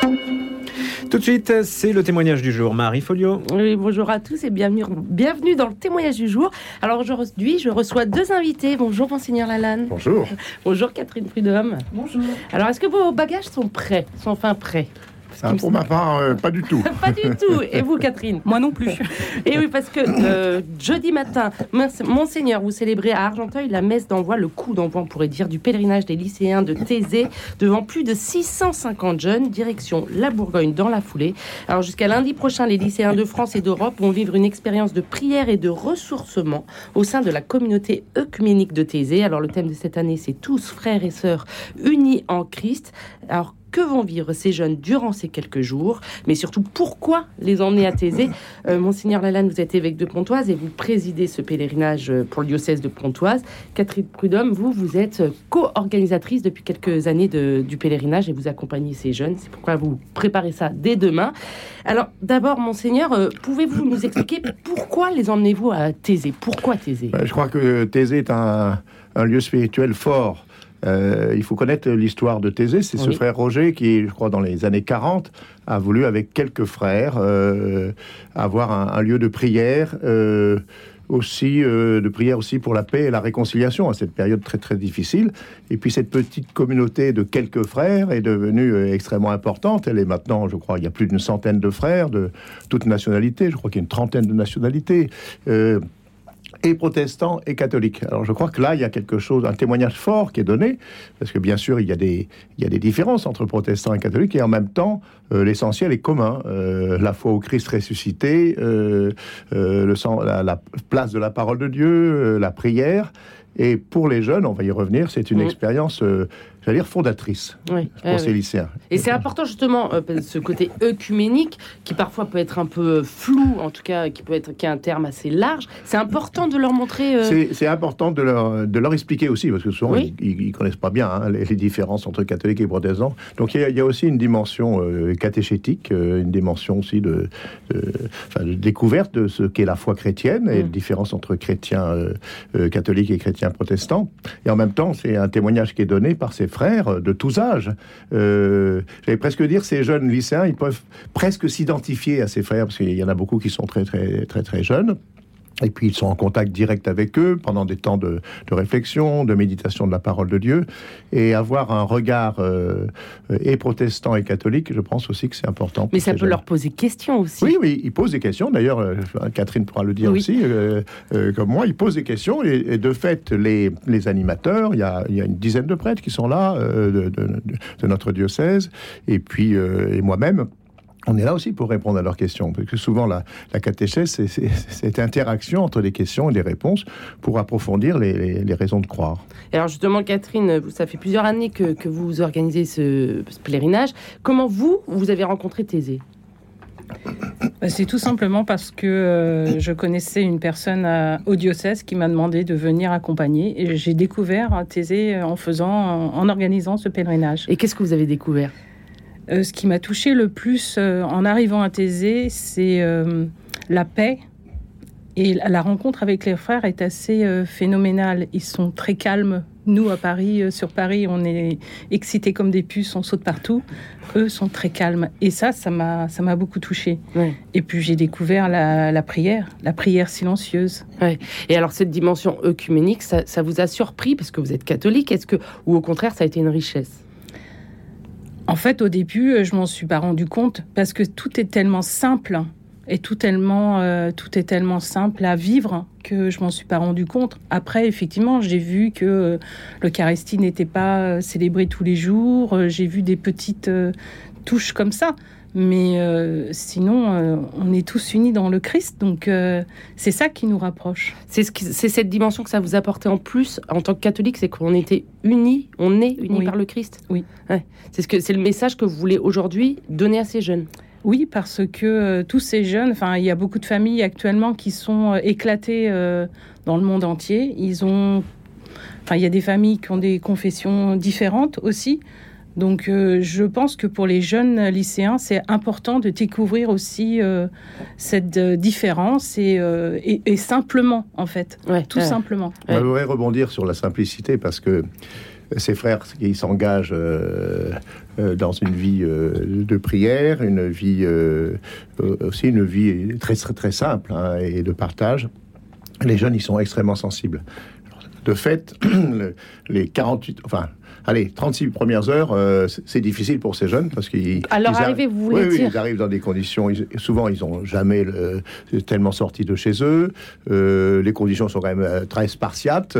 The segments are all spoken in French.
Tout de suite, c'est le témoignage du jour. Marie Folio. Oui, bonjour à tous et bienvenue, bienvenue dans le témoignage du jour. Alors aujourd'hui, je reçois deux invités. Bonjour, Monseigneur Lalanne. Bonjour. Bonjour, Catherine Prudhomme. Bonjour. Alors, est-ce que vos bagages sont prêts Sont enfin prêts? Ah, pour ma part, euh, pas du tout. Pas du tout. Et vous, Catherine? Moi non plus. Et oui, parce que euh, jeudi matin, Monseigneur, vous célébrez à Argenteuil la messe d'envoi, le coup d'envoi, on pourrait dire, du pèlerinage des lycéens de Thésée devant plus de 650 jeunes, direction la Bourgogne dans la foulée. Alors jusqu'à lundi prochain, les lycéens de France et d'Europe vont vivre une expérience de prière et de ressourcement au sein de la communauté œcuménique de Thésée. Alors le thème de cette année, c'est tous frères et sœurs unis en Christ. Alors que vont vivre ces jeunes durant ces quelques jours, mais surtout pourquoi les emmener à Thésée? Euh, Monseigneur Lalanne, vous êtes évêque de Pontoise et vous présidez ce pèlerinage euh, pour le diocèse de Pontoise. Catherine Prudhomme, vous, vous êtes euh, co-organisatrice depuis quelques années du pèlerinage et vous accompagnez ces jeunes. C'est pourquoi vous préparez ça dès demain. Alors, d'abord, Monseigneur, pouvez-vous nous expliquer pourquoi les emmenez-vous à Thésée? Pourquoi Thésée? Euh, Je crois que Thésée est un lieu spirituel fort. Euh, il faut connaître l'histoire de Thésée. C'est ce frère Roger qui, je crois, dans les années 40, a voulu, avec quelques frères, euh, avoir un, un lieu de prière. euh, aussi de prière aussi pour la paix et la réconciliation à cette période très très difficile et puis cette petite communauté de quelques frères est devenue extrêmement importante elle est maintenant je crois il y a plus d'une centaine de frères de toutes nationalités je crois qu'il y a une trentaine de nationalités et protestants et catholiques. Alors je crois que là, il y a quelque chose, un témoignage fort qui est donné, parce que bien sûr, il y a des, il y a des différences entre protestants et catholiques, et en même temps, euh, l'essentiel est commun. Euh, la foi au Christ ressuscité, euh, le sang, la, la place de la parole de Dieu, la prière. Et pour les jeunes, on va y revenir, c'est une Mhm. expérience, j'allais dire, fondatrice Oui. pour euh, ces lycéens. Et c'est important justement euh, ce côté œcuménique qui parfois peut être un peu flou, en tout cas qui peut être qui a un terme assez large. C'est important de leur montrer. euh, C'est important de leur, de leur expliquer aussi, parce que souvent, Oui. ils, ils connaissent pas bien hein, les, les différences entre catholiques et protestants. Donc, il y a, il y a aussi une dimension euh, catéchétique, euh, une dimension aussi de, de- enfin, de découverte de ce qu'est la foi chrétienne et Mm. la différence entre chrétiens euh, euh, catholiques et chrétiens protestants. Et en même temps, c'est un témoignage qui est donné par ces frères euh, de tous âges. Euh, J'allais presque dire, ces jeunes lycéens, ils peuvent presque s'identifier à ces frères, parce qu'il y en a beaucoup qui sont très, très, très, très jeunes. Et puis ils sont en contact direct avec eux pendant des temps de, de réflexion, de méditation de la parole de Dieu, et avoir un regard euh, et protestant et catholique, je pense aussi que c'est important. pour Mais ça peut jeunes. leur poser question aussi. Oui, oui, ils posent des questions. D'ailleurs, euh, Catherine pourra le dire Oui. aussi, euh, euh, comme moi, ils posent des questions. Et, et de fait, les, les animateurs, il y, a, il y a une dizaine de prêtres qui sont là, euh, de, de- de- de notre diocèse, et puis euh, et moi-même. On est là aussi pour répondre à leurs questions, parce que souvent la, la catéchèse, c'est- cette interaction entre les questions et les réponses pour approfondir les, les- les raisons de croire. Et alors justement, Catherine, vous- ça fait plusieurs années que, que vous organisez ce, ce pèlerinage. Comment vous, vous avez rencontré Thésée? Bah, C'est tout simplement parce que euh, je connaissais une personne à- au diocèse qui m'a demandé de venir accompagner et j'ai découvert Thésée en faisant, en organisant ce pèlerinage. Et qu'est-ce que vous avez découvert? Euh, ce qui m'a touché le plus euh, en arrivant à Thésée, c'est euh, la paix. Et la- rencontre avec les frères est assez phénoménale. Ils sont très calmes. Nous, à Paris, sur Paris, on est excités comme des puces, on saute partout. Eux sont très calmes. Et ça, ça m'a ça m'a beaucoup touché. Ouais. Et puis j'ai découvert la, la prière, la prière silencieuse. Et alors cette dimension œcuménique, ça, ça vous a surpris parce que vous êtes catholique? Est-ce que ou au contraire, ça a été une richesse? En fait, au début, euh, je m'en suis pas rendu compte parce que tout est tellement simple et tout tellement, euh, est tellement simple à vivre que je m'en suis pas rendu compte. Après, effectivement, j'ai vu que euh, l'Eucharistie n'était pas célébrée tous les jours. J'ai vu des petites touches comme ça. Mais euh, sinon, euh, on est tous unis dans le Christ, donc euh, c'est ça qui nous rapproche. C'est ce cette dimension que ça vous apportait en plus en tant que catholique, c'est qu'on était unis, on est unis Oui. par le Christ. Oui. Ouais. C'est ce que c'est le message que vous voulez aujourd'hui donner à ces jeunes. Oui, parce que tous ces jeunes, enfin, il y a beaucoup de familles actuellement qui sont éclatées dans le monde entier. Ils ont, enfin, il y a des familles qui ont des confessions différentes aussi. Donc, euh, je pense que pour les jeunes lycéens, c'est important de découvrir aussi euh, cette euh, différence et, euh, et, et simplement, en fait, Ouais. tout Ouais. simplement. Ouais. On voudrait rebondir sur la simplicité parce que ses frères qui s'engagent dans une vie de prière, une vie aussi une vie très très, très simple hein, et de partage. Les jeunes, ils sont extrêmement sensibles. De fait, les 48, enfin, allez, 36 premières heures, euh, c'est difficile pour ces jeunes parce qu'ils. Alors, arrivez, vous voulez oui, ils arrivent dans des conditions. souvent, ils n'ont jamais tellement sorti de chez eux. Euh, les conditions sont quand même euh, très spartiates.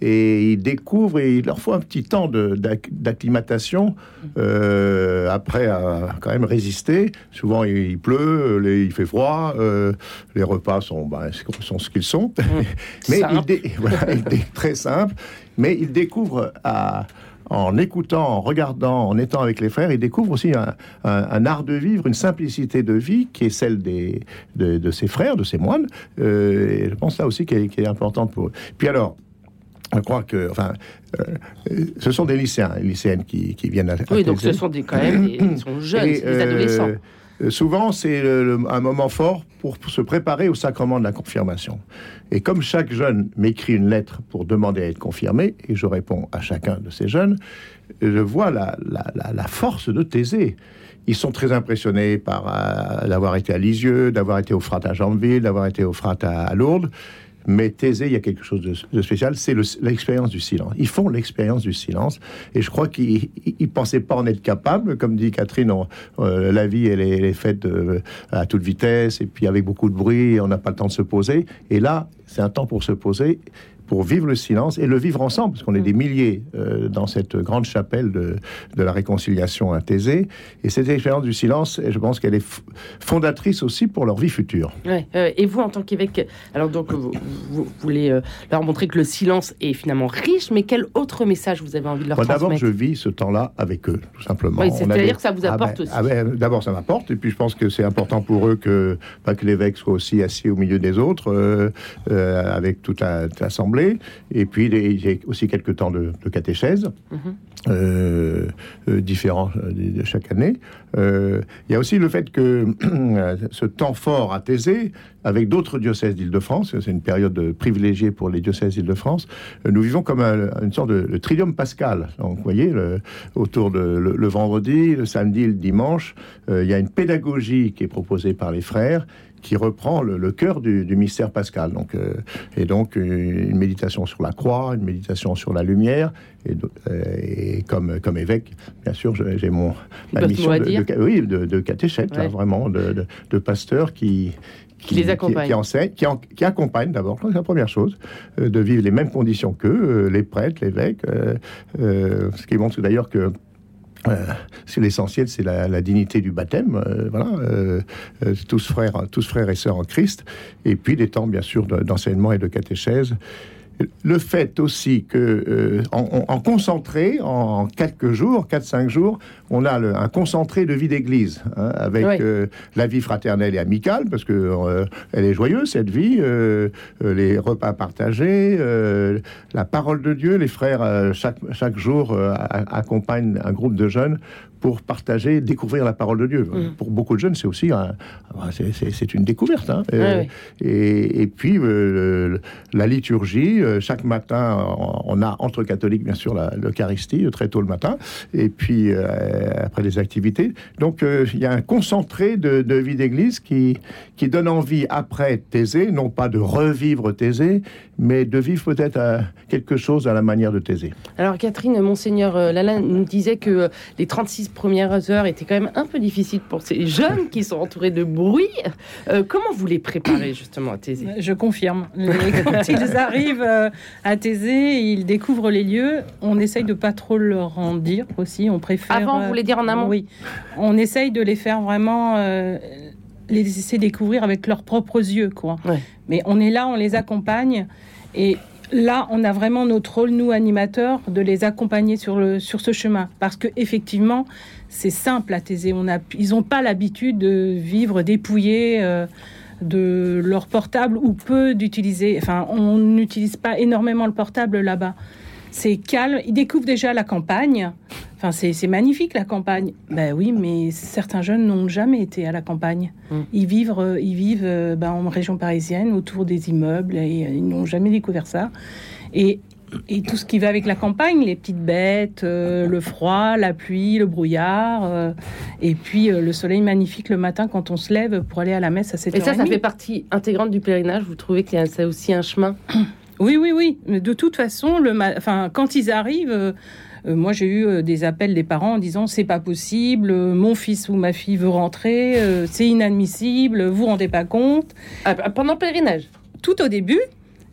Et ils découvrent et il leur faut un petit temps d'acclimatation après à quand même résister. Souvent, il, pleut, il fait froid, les repas sont, ben, sont ce qu'ils sont. Mmh. Mais il, voilà, très simple. Mais ils découvrent à en écoutant, en regardant, en étant avec les frères, ils découvrent aussi un, art de vivre, une simplicité de vie qui est celle des, de, ses frères, de ses moines. Euh, et je pense là aussi qui est, importante pour eux. Puis alors, je crois que, enfin, euh, ce sont des lycéens, lycéennes qui, viennent à, Oui, donc ce sont des, quand même, ils sont jeunes, des euh, adolescents. Souvent, c'est un moment fort pour, se préparer au sacrement de la confirmation. Et comme chaque jeune m'écrit une lettre pour demander à être confirmé, et je réponds à chacun de ces jeunes, je vois la, la, force de Thésée. Ils sont très impressionnés par euh, d'avoir été à Lisieux, d'avoir été au frat à Jambeville, d'avoir été au frat à Lourdes. Mais Thésée, il y a quelque chose de, spécial, c'est l'expérience du silence. Ils font l'expérience du silence. Et je crois qu'ils ne pensaient pas en être capables. Comme dit Catherine, euh, la vie, elle est, faite à toute vitesse, et puis avec beaucoup de bruit, on n'a pas le temps de se poser. Et là, c'est un temps pour se poser pour vivre le silence et le vivre ensemble, parce qu'on est mm. des milliers euh, dans cette grande chapelle de, de, la réconciliation à Thésée. Et cette expérience du silence, je pense qu'elle est fondatrice aussi pour leur vie future. Ouais, euh, et vous, en tant qu'évêque, alors donc vous, voulez euh, leur montrer que le silence est finalement riche, mais quel autre message vous avez envie de leur transmettre D'abord, je vis ce temps-là avec eux, tout simplement. c'est-à-dire que ça vous apporte ah ben, aussi. Ah ben, d'abord, ça m'apporte, et puis je pense que c'est important pour eux que, pas que l'évêque soit aussi assis au milieu des autres, avec toute l'assemblée et puis, il y a aussi quelques temps de, catéchèse, mhm. euh, euh, différents euh, de chaque année. il y a aussi le fait que ce temps fort à Thésée, avec d'autres diocèses d'Île-de-France, c'est une période privilégiée pour les diocèses d'Île-de-France, nous vivons comme une sorte de, trium pascal. Donc, vous voyez, autour de le, vendredi, le samedi, le dimanche, il y a une pédagogie qui est proposée par les frères qui reprend le, cœur du, mystère pascal. Donc, euh, et donc une méditation sur la croix, une méditation sur la lumière. Et, euh, comme, comme évêque, bien sûr, j'ai mon ma mission de, oui, de, catéchète, hein, vraiment, de, de, pasteur qui, qui, les accompagne. Qui, enseigne, qui, qui accompagne d'abord, c'est la première chose, euh, de vivre les mêmes conditions qu'eux, les prêtres, l'évêque. ce qui montre d'ailleurs que euh, c'est l'essentiel, c'est la, dignité du baptême, euh, voilà, euh, tous frères, tous frères et sœurs en Christ, et puis des temps bien sûr d'enseignement et de catéchèse le fait aussi que euh, en, concentré, en quelques jours, 4-5 jours, on a un concentré de vie d'église, hein, avec euh, la vie fraternelle et amicale, parce que euh, elle est joyeuse, cette vie, les repas partagés, la parole de Dieu, les frères, chaque, chaque jour, accompagnent un groupe de jeunes pour partager, découvrir la parole de Dieu. Mm. Pour beaucoup de jeunes, c'est aussi c'est une découverte. Hein. et, puis la liturgie, euh, chaque matin, on a entre catholiques, bien sûr, l'Eucharistie, très tôt le matin, et puis euh, après les activités. Donc, euh, il y a un concentré de, vie d'église qui, qui donne envie, après Thésée, non pas de revivre Thésée, mais de vivre peut-être quelque chose à la manière de Thésée. Alors, Catherine, Monseigneur Lala nous disait que les 36 premières heures étaient quand même un peu difficiles pour ces jeunes qui sont entourés de bruit. comment vous les préparez justement à Thésée Je confirme. Quand ils arrivent euh, à Thésée, ils découvrent les lieux. On essaye de pas trop leur en dire aussi. On préfère. Avant, vous voulez dire en amont Oui. On essaye de les faire vraiment. Euh, les laisser découvrir avec leurs propres yeux, quoi. Mais on est là, on les accompagne. Et là, on a vraiment notre rôle, nous, animateurs, de les accompagner sur, le, sur ce chemin. Parce que effectivement, c'est simple à Thésée. On a, ils n'ont pas l'habitude de vivre dépouillés. Euh, de leur portable ou peu d'utiliser. Enfin, on n'utilise pas énormément le portable là-bas. C'est calme. Ils découvrent déjà la campagne. Enfin, c'est magnifique la campagne. Ben oui, mais certains jeunes n'ont jamais été à la campagne. Mm. Ils vivent, euh, ils vivent euh, ben, en région parisienne, autour des immeubles, et euh, ils n'ont jamais découvert ça. Et et tout ce qui va avec la campagne, les petites bêtes, euh, le froid, la pluie, le brouillard, euh, et puis euh, le soleil magnifique le matin quand on se lève pour aller à la messe à 7 Et ça, ça fait partie intégrante du pèlerinage. Vous trouvez qu'il y a ça aussi un chemin? Oui, oui, oui. Mais de toute façon, le enfin, quand ils arrivent, moi j'ai eu des appels des parents en disant c'est pas possible, mon fils ou ma fille veut rentrer, c'est inadmissible, vous vous rendez pas compte. Ah, Pendant le pèlerinage? Tout au début,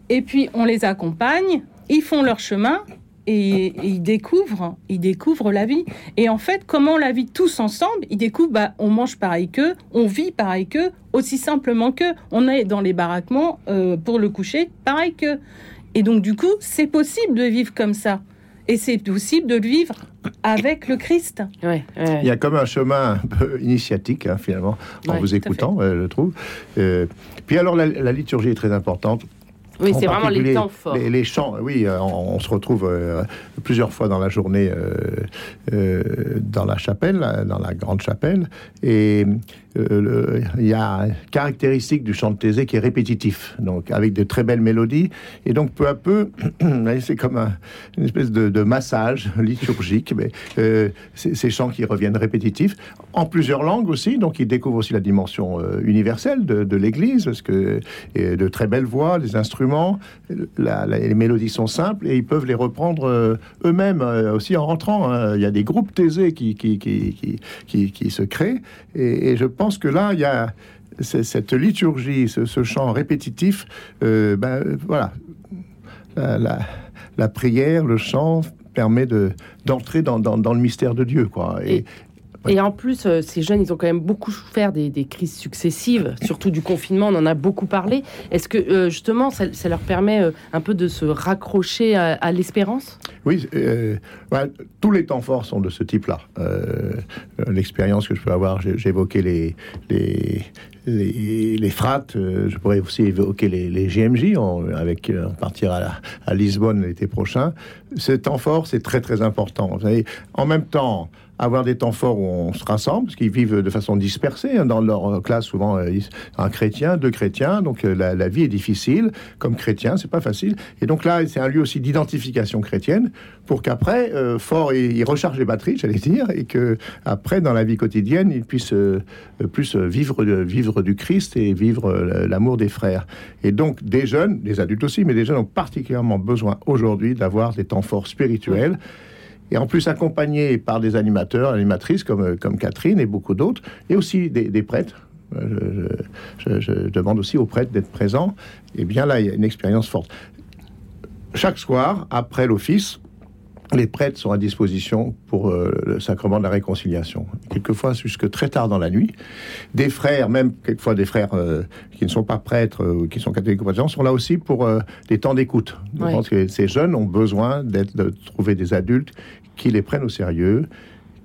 et puis on les accompagne, ils font leur chemin. Et, et ils découvrent, ils découvrent la vie. Et en fait, comment on la vit tous ensemble Ils découvrent, bah, on mange pareil qu'eux, on vit pareil qu'eux, aussi simplement qu'eux. On est dans les baraquements euh, pour le coucher, pareil qu'eux. Et donc, du coup, c'est possible de vivre comme ça. Et c'est possible de le vivre avec le Christ. Ouais, ouais. Il y a comme un chemin un peu initiatique, hein, finalement, en Ouais, vous écoutant, euh, je trouve. Euh, puis alors, la, la liturgie est très importante. Oui, c'est vraiment les temps forts. Les, les chants, oui, euh, on, on se retrouve euh, plusieurs fois dans la journée euh, dans la chapelle, dans la grande chapelle, et il y a une caractéristique du chant de Thésée qui est répétitif, donc avec de très belles mélodies, et donc peu à peu, c'est comme un- une espèce de, de massage liturgique, mais euh, ces chants qui reviennent répétitifs, en plusieurs langues aussi, donc ils découvrent aussi la dimension euh, universelle de, de l'Église, parce que et de très belles voix, des instruments, les mélodies sont simples et ils peuvent les reprendre euh, eux-mêmes euh, aussi en rentrant. hein. Il y a des groupes thésés qui, qui, qui, qui, se créent et, je pense que là, il y a cette liturgie, ce, chant répétitif, euh, ben, voilà, la, la- prière, le chant permet de d'entrer dans, dans, le mystère de Dieu, quoi. Et en plus, euh, ces jeunes, ils ont quand même beaucoup souffert des, des crises successives, surtout du confinement, on en a beaucoup parlé. Est-ce que euh, justement, ça, ça leur permet euh, un peu de se raccrocher à, à l'espérance? Oui, tous les temps forts sont de ce type-là. L'expérience que je peux avoir, évoqué les, les, les, les frates, je pourrais aussi évoquer les, les GMJ, on, avec euh, partir à, la- à Lisbonne l'été prochain. Ce temps fort, c'est très très important. Vous savez, en même temps, avoir des temps forts où on se rassemble, parce qu'ils vivent de façon dispersée. hein, dans leur euh, classe, souvent, euh, un chrétien, deux chrétiens, donc euh, la, vie est difficile. Comme chrétien, c'est pas facile. Et donc là, c'est un lieu aussi d'identification chrétienne, pour qu'après, fort, ils rechargent les batteries, j'allais dire, et que après, dans la vie quotidienne, ils puissent plus vivre, vivre du Christ et vivre l'amour des frères. Et donc, des jeunes, des adultes aussi, mais des jeunes ont particulièrement besoin aujourd'hui d'avoir des temps forts spirituels. Et en plus accompagnés par des animateurs, animatrices comme, euh, comme Catherine et beaucoup d'autres, et aussi des, prêtres. Euh, Je, je- je demande aussi aux prêtres d'être présents. Et bien là, il y a une expérience forte. Chaque soir, après l'office, les prêtres sont à disposition pour euh, le sacrement de la réconciliation. Quelquefois jusque très tard dans la nuit. Des frères, même quelquefois des frères euh, qui ne sont pas prêtres euh, ou qui sont catholiques ou sont là aussi pour des temps d'écoute. Je pense que ces jeunes ont besoin d'être, de trouver des adultes qui les prennent au sérieux,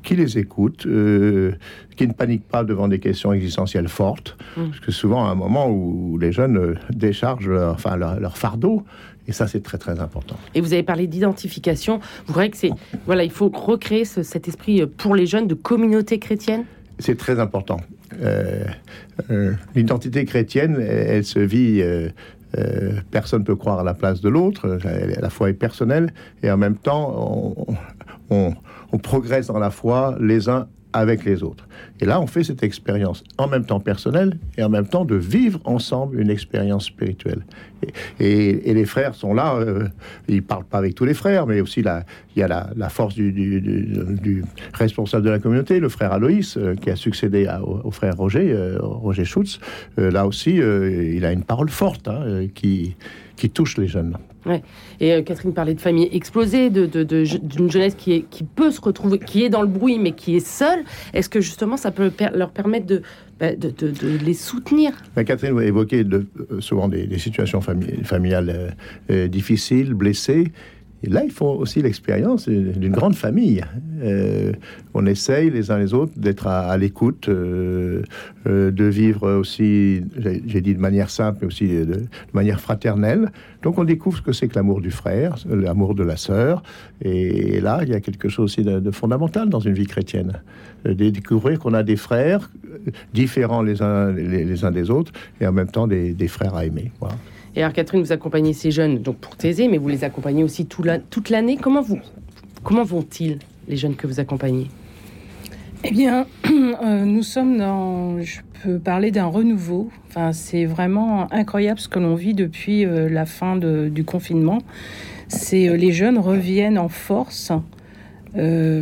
qui les écoutent, euh, qui ne paniquent pas devant des questions existentielles fortes. Mm. Parce que souvent, à un moment où les jeunes déchargent leur, enfin, leur, leur fardeau, et ça, c'est très très important. Et vous avez parlé d'identification. Vous croyez que c'est voilà, il faut recréer ce- cet esprit euh, pour les jeunes de communauté chrétienne? C'est très important. Euh, euh, L'identité chrétienne, elle, elle se vit. euh, personne ne peut croire à la place de l'autre. La foi est personnelle et en même temps, on, on- on progresse dans la foi les uns avec les autres. Et là, on fait cette expérience en même temps personnelle et en même temps de vivre ensemble une expérience spirituelle. Et, les frères sont là. euh, ils parlent pas avec tous les frères, mais aussi la, il y a la, force du, du- du- du responsable de la communauté, le frère Aloïs, euh, qui a succédé au, frère Roger, euh, Roger Schutz. Euh, là aussi, euh, il a une parole forte hein, qui, qui touche les jeunes. Et euh, Catherine parlait de famille explosée, de, de- de je- d'une jeunesse qui, est, qui peut se retrouver, qui est dans le bruit, mais qui est seule. Est-ce que justement ça peut leur permettre de, bah, de, de- les soutenir? Mais Catherine, évoquez de, euh, souvent des, situations fami- familiales euh, difficiles, blessées. Et là, il faut aussi l'expérience d'une grande famille. Euh, on essaye les uns les autres d'être à, l'écoute, euh, euh, de vivre aussi, j'ai dit de manière simple, mais aussi de, manière fraternelle. Donc on découvre ce que c'est que l'amour du frère, l'amour de la sœur. Et, là, il y a quelque chose aussi de, fondamental dans une vie chrétienne. Découvrir qu'on a des frères différents les uns, les, uns des autres et en même temps des, frères à aimer. Et alors, Catherine, vous accompagnez ces jeunes donc pour Thésée, mais vous les accompagnez aussi tout la- toute l'année. Comment, vous, comment vont-ils, les jeunes que vous accompagnez? Eh bien, euh, nous sommes dans, je peux parler d'un renouveau. Enfin, c'est vraiment incroyable ce que l'on vit depuis euh, la fin de- du confinement. C'est euh, les jeunes reviennent en force.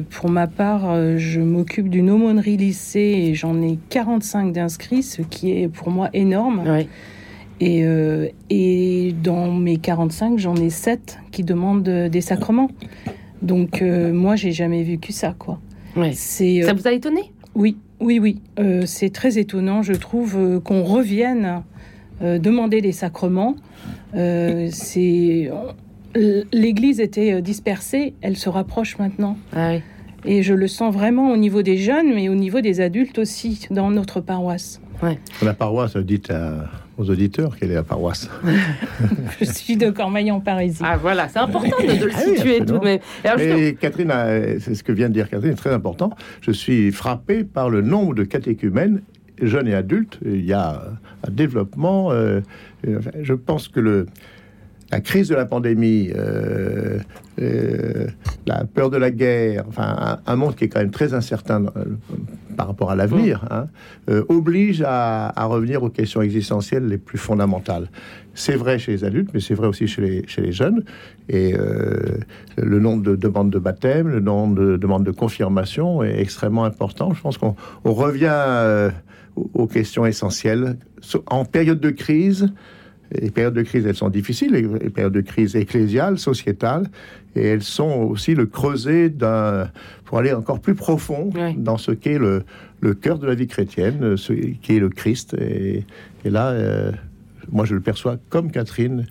Pour ma part, je m'occupe d'une aumônerie lycée et j'en ai 45 d'inscrits, ce qui est pour moi énorme. Ouais. Et, euh, et dans mes 45, j'en ai 7 qui demandent euh, des sacrements. Donc euh, moi, j'ai jamais vécu ça, quoi. Ouais. C'est euh, Ça vous a étonné? Oui, oui, oui. Euh, c'est très étonnant, je trouve, euh, qu'on revienne euh, demander des sacrements. Euh, c'est l'Église était dispersée, elle se rapproche maintenant. Ah oui. Et je le sens vraiment au niveau des jeunes, mais au niveau des adultes aussi, dans notre paroisse. La paroisse, dites à- aux auditeurs quelle est la paroisse. Je suis de Cormeil-en-Parisis. Ah voilà, c'est important de, de le Ah oui, situer tout de même. Et alors, Catherine, a- c'est ce que vient de dire Catherine, c'est très important. Je suis frappé par le nombre de catéchumènes, jeunes et adultes. Il y a un développement. euh, euh, je pense que le, la crise de la pandémie, euh, euh, la peur de la guerre, enfin un, un monde qui est quand même très incertain euh, par rapport à l'avenir, hein, euh, oblige à, à revenir aux questions existentielles les plus fondamentales. C'est vrai chez les adultes, mais c'est vrai aussi chez les, chez les jeunes. Et euh, le nombre de demandes de baptême, le nombre de demandes de confirmation est extrêmement important. Je pense qu'on on revient euh, aux- questions essentielles. En période de crise, les périodes de crise, elles sont difficiles, les périodes de crise ecclésiale, sociétale, et elles sont aussi le creuset d'un, pour aller encore plus profond dans ce qu'est le, le cœur de la vie chrétienne, ce qui est le Christ. Et, et là, euh, moi, je le perçois comme Catherine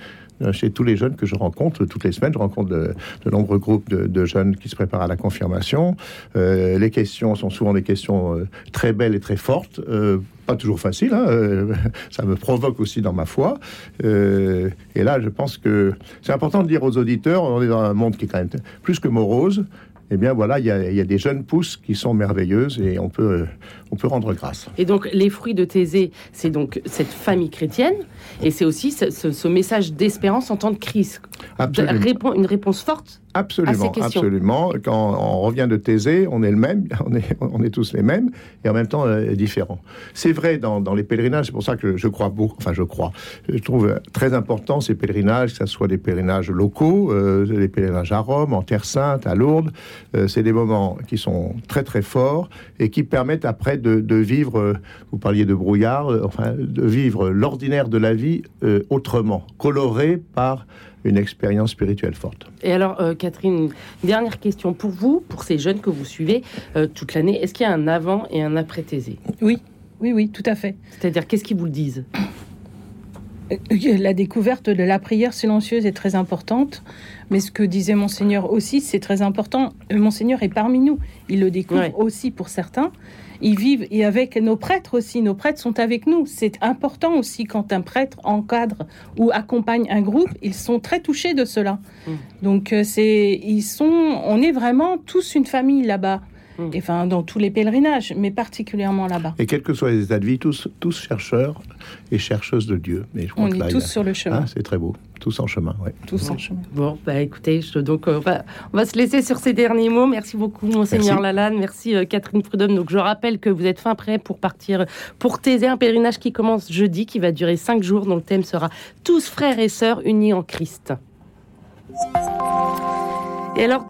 chez tous les jeunes que je rencontre toutes les semaines. Je rencontre de, nombreux groupes de, jeunes qui se préparent à la confirmation. Euh, les questions sont souvent des questions euh, très belles et très fortes. euh, pas toujours faciles. hein, euh, ça me provoque aussi dans ma foi. Euh, et là, je pense que c'est important de dire aux auditeurs, on est dans un monde qui est quand même plus que morose. Eh bien voilà, il y, a, il y a des jeunes pousses qui sont merveilleuses et on peut, on peut rendre grâce. Et donc, les fruits de Thésée, c'est donc cette famille chrétienne, et c'est aussi ce, ce- ce message d'espérance en temps de crise. Absolument. une réponse forte Absolument, absolument. Quand on revient de Thésée, on est le même, on est, on est tous les mêmes, et en même temps euh, différents. C'est vrai dans, dans les pèlerinages, c'est pour ça que je crois beaucoup, enfin je crois, je trouve très important ces pèlerinages, que ce soit des pèlerinages locaux, euh, des pèlerinages à Rome, en Terre Sainte, à Lourdes, euh, c'est des moments qui sont très très forts et qui permettent après de, de vivre, vous parliez de brouillard, enfin de vivre l'ordinaire de la vie autrement, coloré par une expérience spirituelle forte. Et alors, euh, Catherine, dernière question pour vous, pour ces jeunes que vous suivez euh, toute l'année. Est-ce qu'il y a un avant et un après Thésée? Oui, oui, oui, tout à fait. C'est-à-dire, qu'est-ce qu'ils vous le disent? Euh, La découverte de la prière silencieuse est très importante, mais ce que disait Monseigneur aussi, c'est très important. Monseigneur est parmi nous. Il le découvre Ouais. aussi pour certains. Ils vivent, et avec nos prêtres aussi, nos prêtres sont avec nous. C'est important aussi quand un prêtre encadre ou accompagne un groupe, ils sont très touchés de cela. Mm. Donc, euh, c'est, ils sont, on est vraiment tous une famille là-bas. Et, Enfin, dans tous les pèlerinages, mais particulièrement là-bas. Et quels que soient les états de vie, tous, tous chercheurs et chercheuses de Dieu. Mais je crois On là, est tous a- sur le chemin. Ah, c'est très beau. Tous en chemin, ouais. tous en chemin. Bon, bah écoutez, je- donc euh, on, va, on va se laisser sur ces derniers mots. Merci beaucoup, Monseigneur Merci. Lalanne. Merci, euh, Catherine Prudhomme. Donc, je rappelle que vous êtes fin prêt pour partir pour Thésée, un pèlerinage qui commence jeudi, qui va durer cinq jours, dont le thème sera Tous frères et sœurs unis en Christ. Et alors,